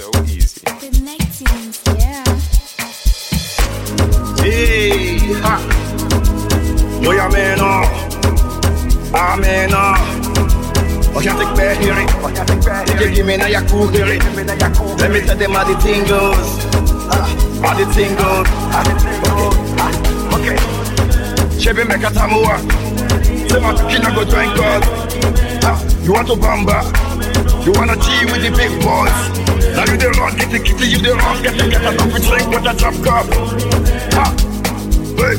so easy. Yeah. Hey, ha. Yo, ja, man, oh. Ah, man, oh. Oh, can't take back hearing. You can give me now your cool hearing. Let me tell them how the thing goes. Ah, How the thing goes. Ah, Okay. Chebe make a tamua. My kid go drink God. Ah, You want to bamba? You wanna G with the big boys? Now you the wrong, get the kitty, you the wrong, get the get a coffee drink with a drop cup. Ah, Hey,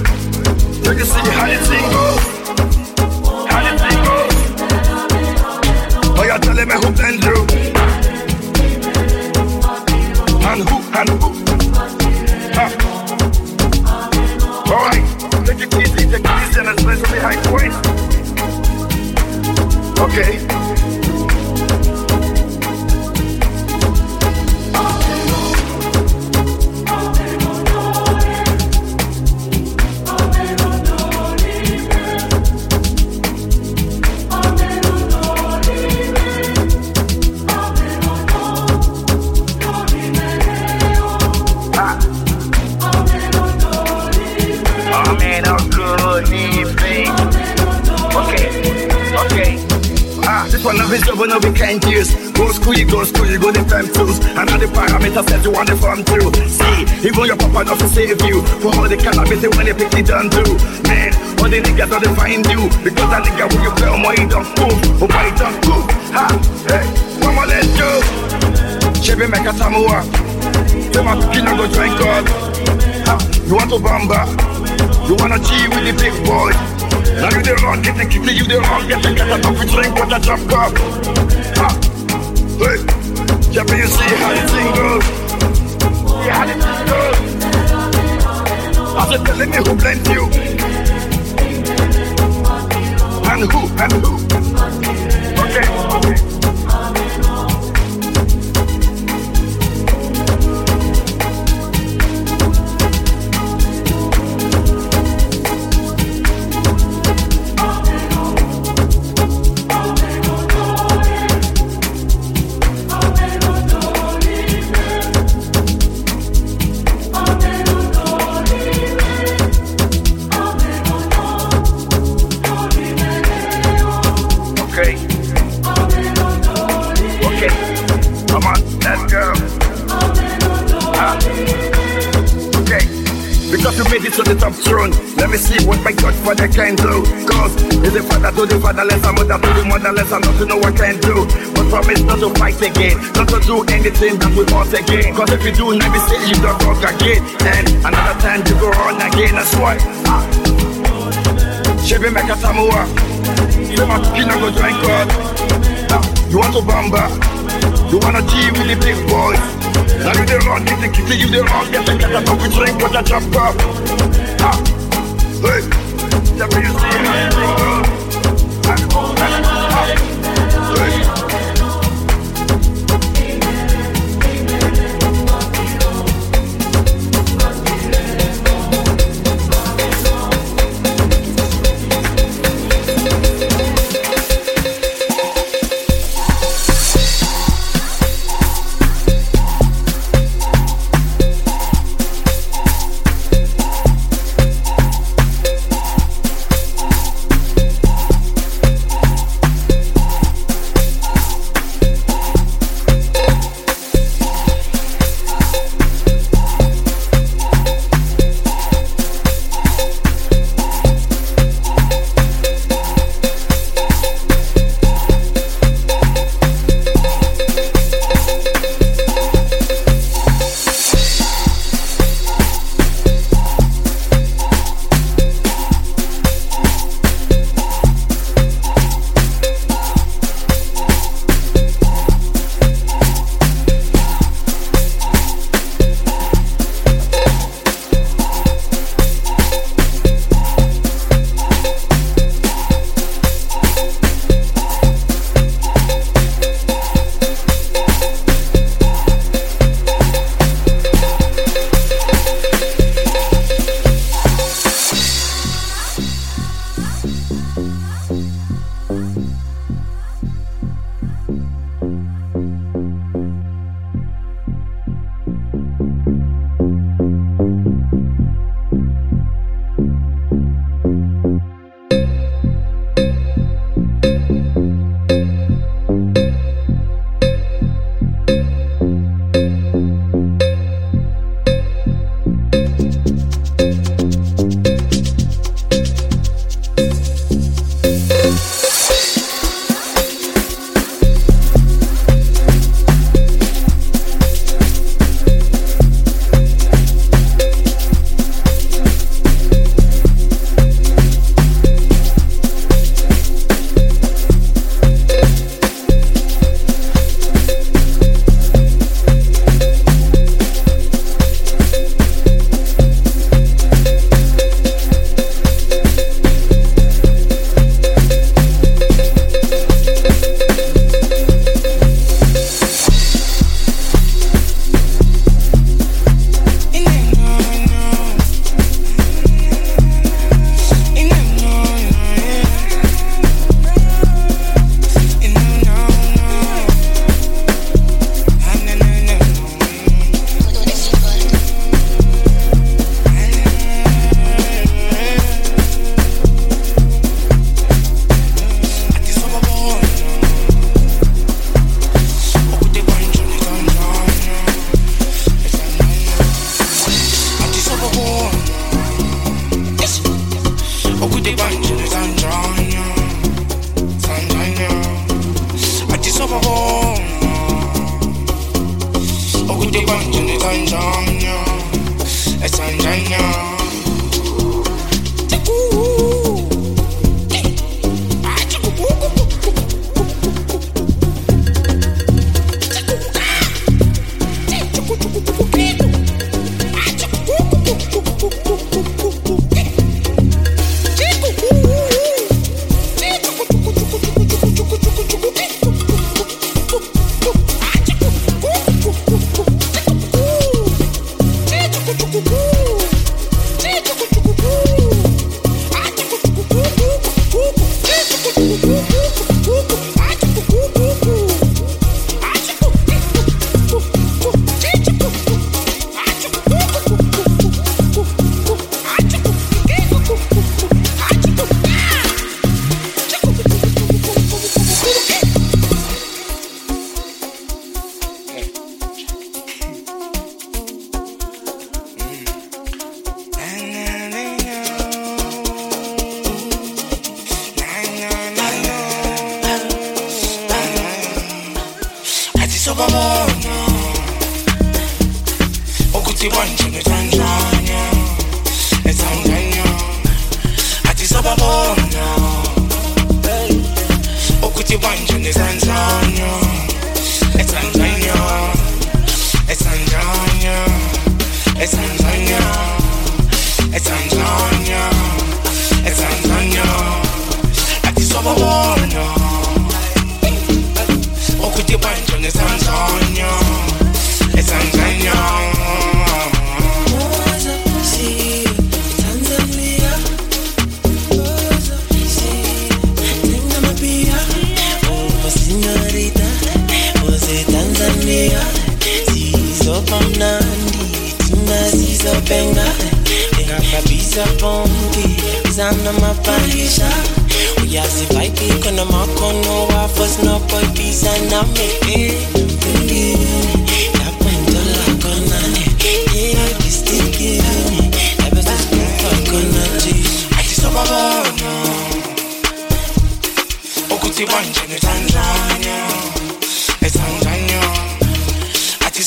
you can see how the thing goes. How the thing goes. Oh, you're telling me who blend you? And who, and who? Ah. Alright, take it easy, take it easy, and especially high point. Okay. Okay, okay. Ah, this one of his job, no we can't use. Go school, you go school, you go the time all the parameters that you want to farm through. See, even your papa not to save you. For all the cannabis when they pick it done too. Man, all the niggas don't find you. Because that nigga when you play on my don't move. Oh my don't move. Ha, hey, mama let's go. Chebe make a tamua. Say my kid go drink God. Ha, you want to bamba? You wanna G with the big boy? Now you the wrong, get the kitty, you the wrong, get the get a coffee drink with a drop cup. Ha! Hey! Yeah, but you see how the thing goes. See how the thing goes. I said, telling me who blend you. And who, and who. Okay, okay. To the top throne. Let me see what my God Godfather can do. Cause he's the father to the fatherless, a mother to the motherless, and not to know what can do. But promise not to fight again, not to do anything that we want again. Cause if you do, let me say you don't talk again. And another time you go on again, that's why. Ah. Chebe make a tamua. Say my kid go drink God. Ah, You want to bamba? You wanna G with the big boys? Now you the get the kitty, you the wrong, get the get a coffee drink with a drop cup. Ah, hey, yeah, but you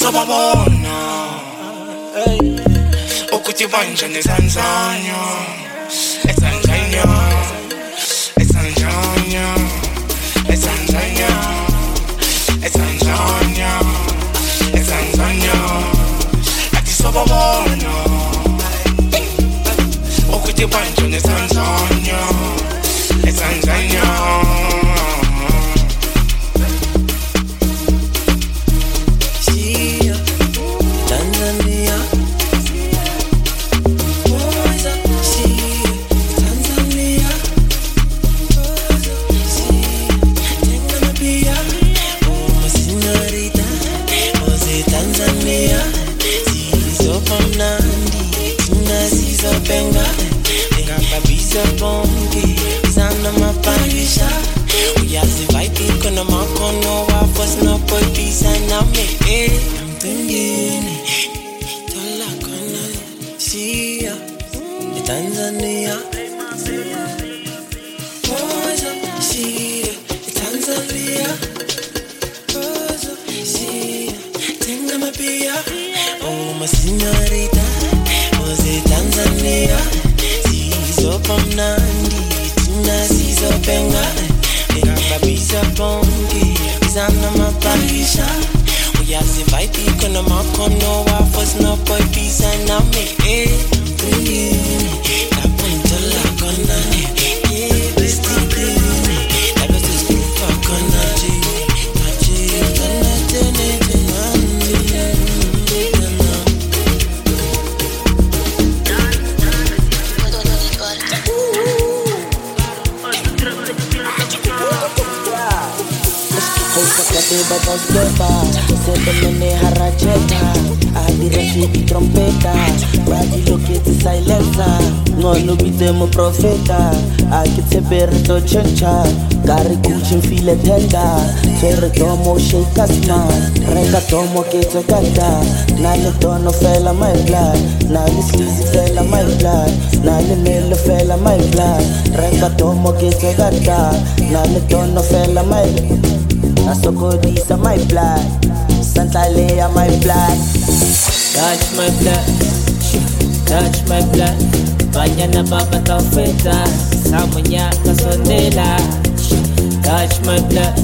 sobabona ukuthi banjani ezanzanya ezanzanya ezanzanya ezanzanya ezanzanya ezanzanya ati sobabona ukuthi banjani ezanzanya te batla skepa Setemene haracheta A dira shiki trompeta. Ba dilo ke tse silencer Ngono bitse mo profeta. A ke tshepe re tlo tšhentšha Ka re kutšhe tenda Tshwere tomo shake smart Reka tomo ke tse kanta Na le tono fela my blood. Na le sleazy fela my blood. Na le mele fela my blood. Reka tomo ke tse kanta Na le tono fela my nasokodisa my blood. Santlaleya my blood. Touch my blood. Touch my blood. Banyana baba taufeta samunya kasondela touch my blood.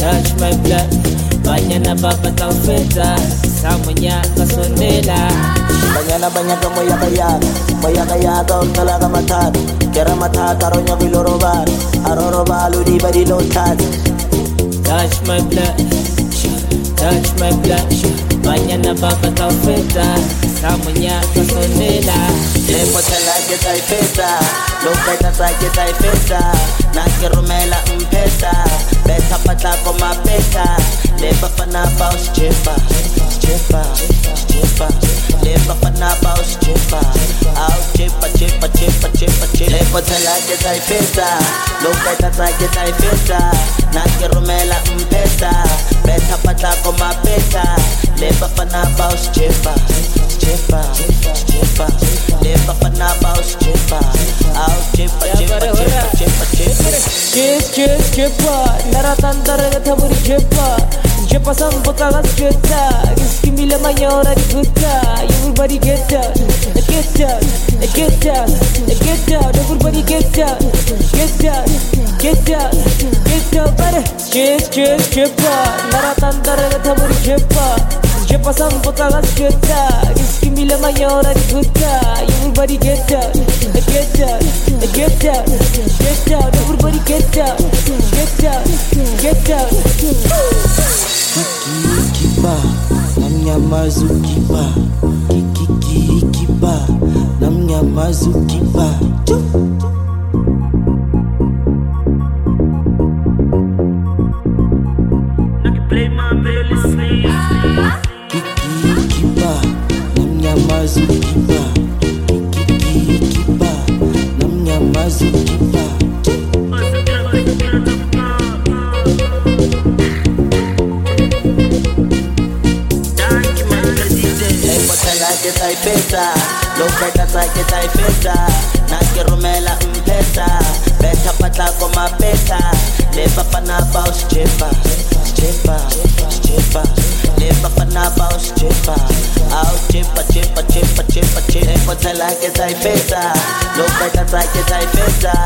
Touch my blood. Banyana baba taufeta samunya kasondela banyana banyaka moyakayaga moyakayaga ontalaga mathata kera mathata ronyakilorobala arorobalo dibadilotata touch my blood, touch my blood. Banyana baba taufeta, samunya kasondela. Lepo tela ke taifeta, loketa sa ke taifeta, na ke romela mpesa, beta patla ko mapeta, lepa pana pa usjepa, stripper, stripper. Lepa panapa o stripper. Au stripper, stripper, stripper, stripper, stripper. Lepo tela ke taipesa, loketa tsa ke taipesa. Na ke romela mpesa, betha patla ko mapesa. Lepa panapa o stripper, stripper, stripper. Lepa panapa o stripper. Au stripper, stripper, stripper, stripper, stripper. Kiss, kiss, stripper. Nara tandare ke thaburi stripper. Chipa, naratandara na taburi chipa. Chipa sambuka gas chita, giskimila mayora di gutta. Everybody get down, get down, get down, get down. Everybody get down, get down, get down, get down. Bare, chip, chip, chipa, naratandara na taburi chipa. Chipa sambuka gas chita, giskimila mayora di gutta. Everybody get down, get down, get down, get down. Everybody get down, get down, get down. kikikiba namnyamaza ukiba kikikikiba namnyamaza ukiba kikikiba stripper, stripper, stripper. Never panabao stripper. Out chipper, chipper, chipper, chipper, chipper. Tell I get I better. Look like I get I better.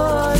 boy.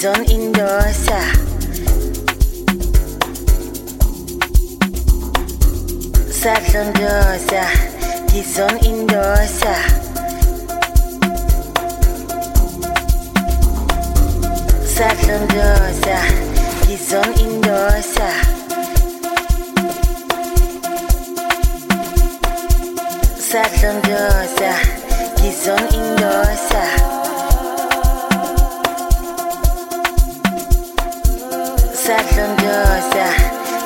Zone Indoors. Sad Indoors. Die Zone Indoors. Sad Indoors. Die Zone Indoors. Sad Indoors. Die Zone Indoors. usadlondoza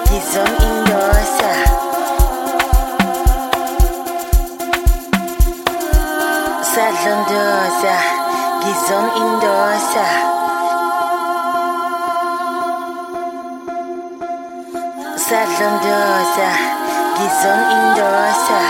ngizomindoza usadlondoza ngizomindoza usadlondoza ngizomindoza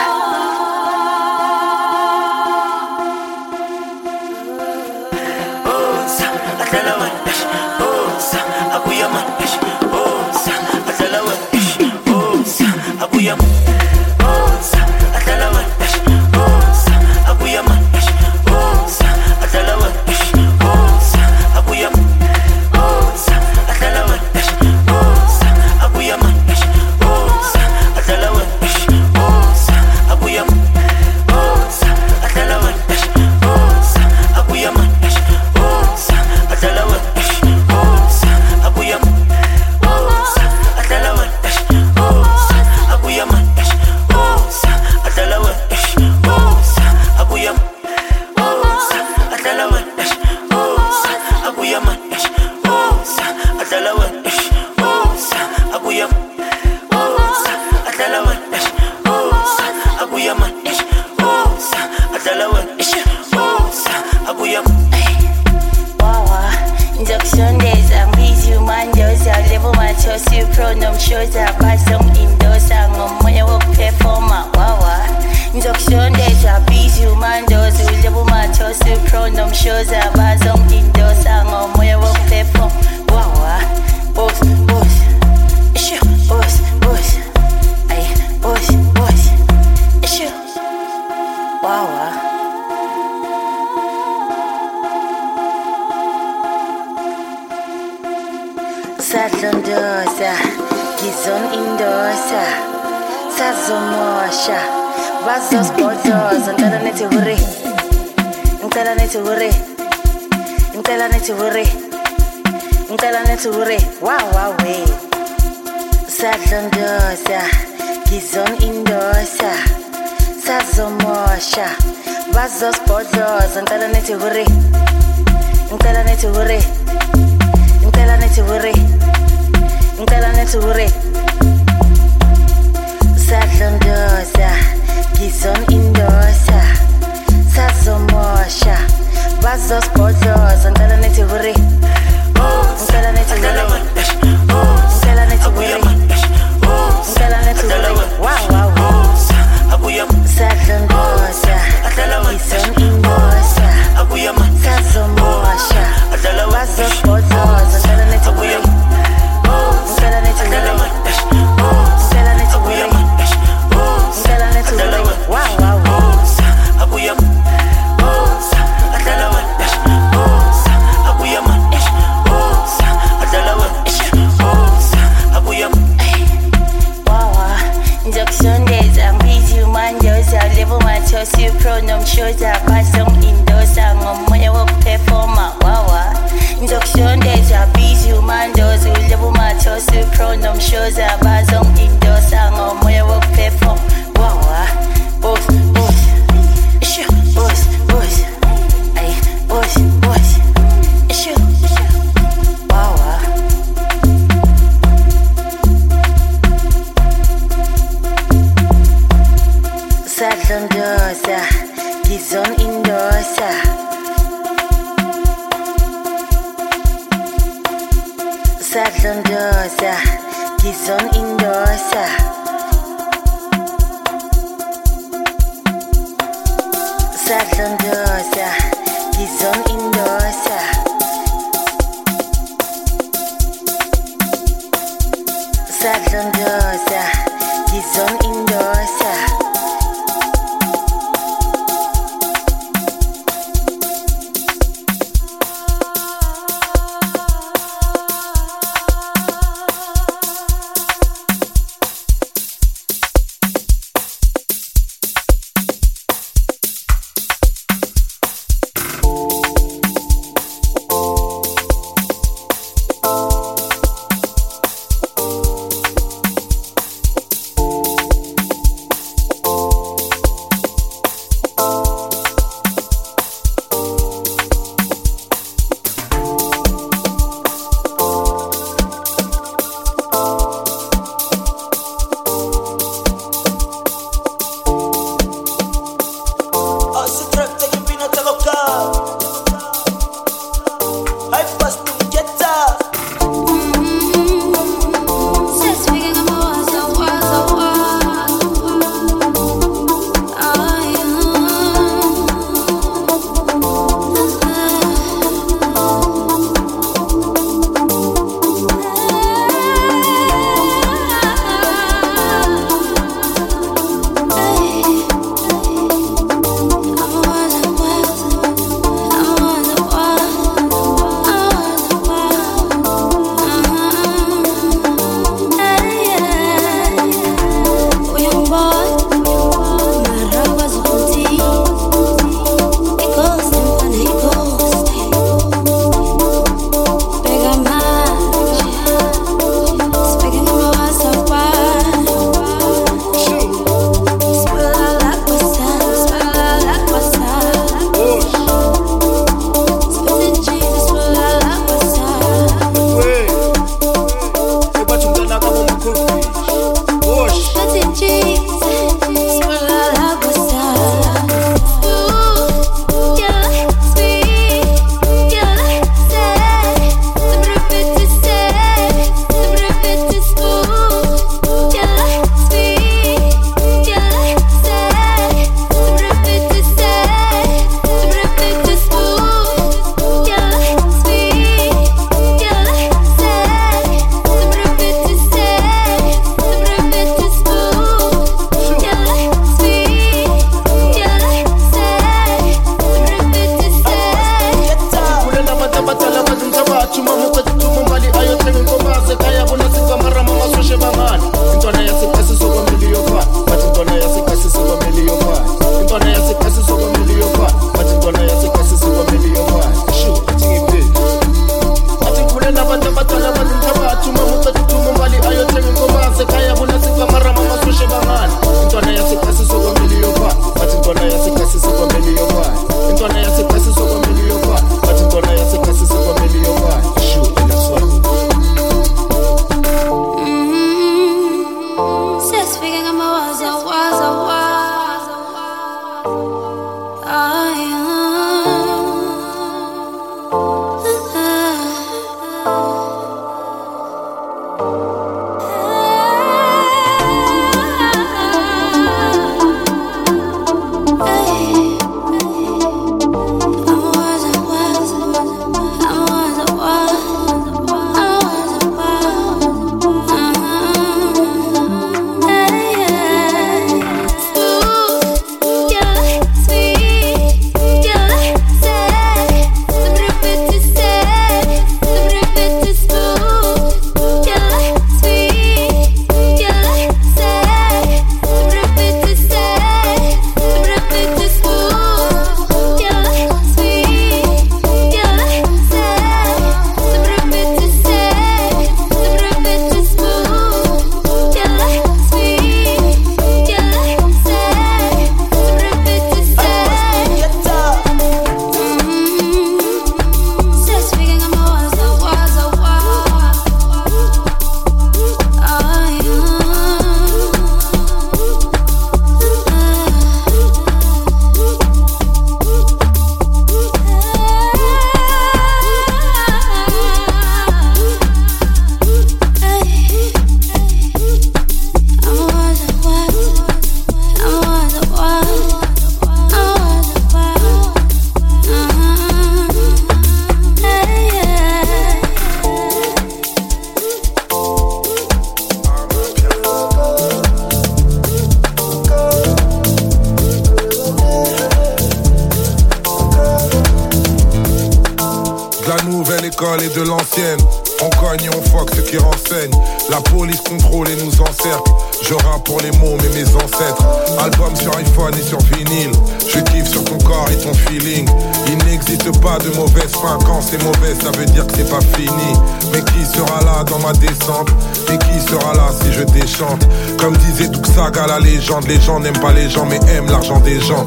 Les gens n'aiment pas les gens, mais aiment l'argent des gens.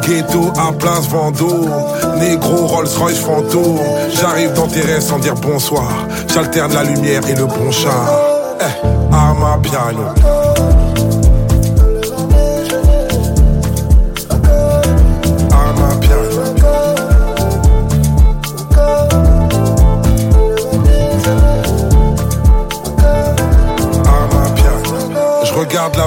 Ghetto à place Vendôme, négro Rolls Royce fantôme. J'arrive dans tes rêves sans dire bonsoir. J'alterne la lumière et le bon char. Eh, à piano.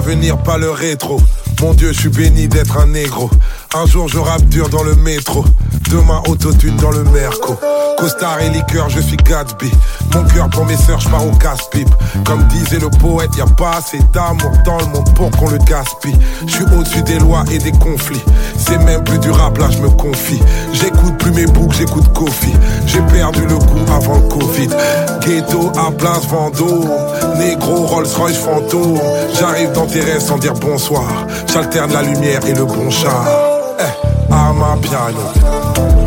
l'avenir, pas le rétro. Mon Dieu, je suis béni d'être un négro. Un jour, je rappe dur dans le métro. Demain, autotune dans le merco. Costard et liqueur, je suis Gatsby. Mon cœur pour mes sœurs, je pars au casse-pipe. Comme disait le poète, y a pas assez d'amour dans le monde pour qu'on le gaspille. Je suis au-dessus des lois et des conflits. C'est même plus durable, là je me confie. J'écoute plus mes boucs, j'écoute Kofi. J'ai perdu le goût avant le Covid. Ghetto à place Vendôme. Négro, Rolls-Royce, fantôme. J'arrive dans tes rêves sans dire bonsoir. J'alterne la lumière et le bon char. Eh, ma piano.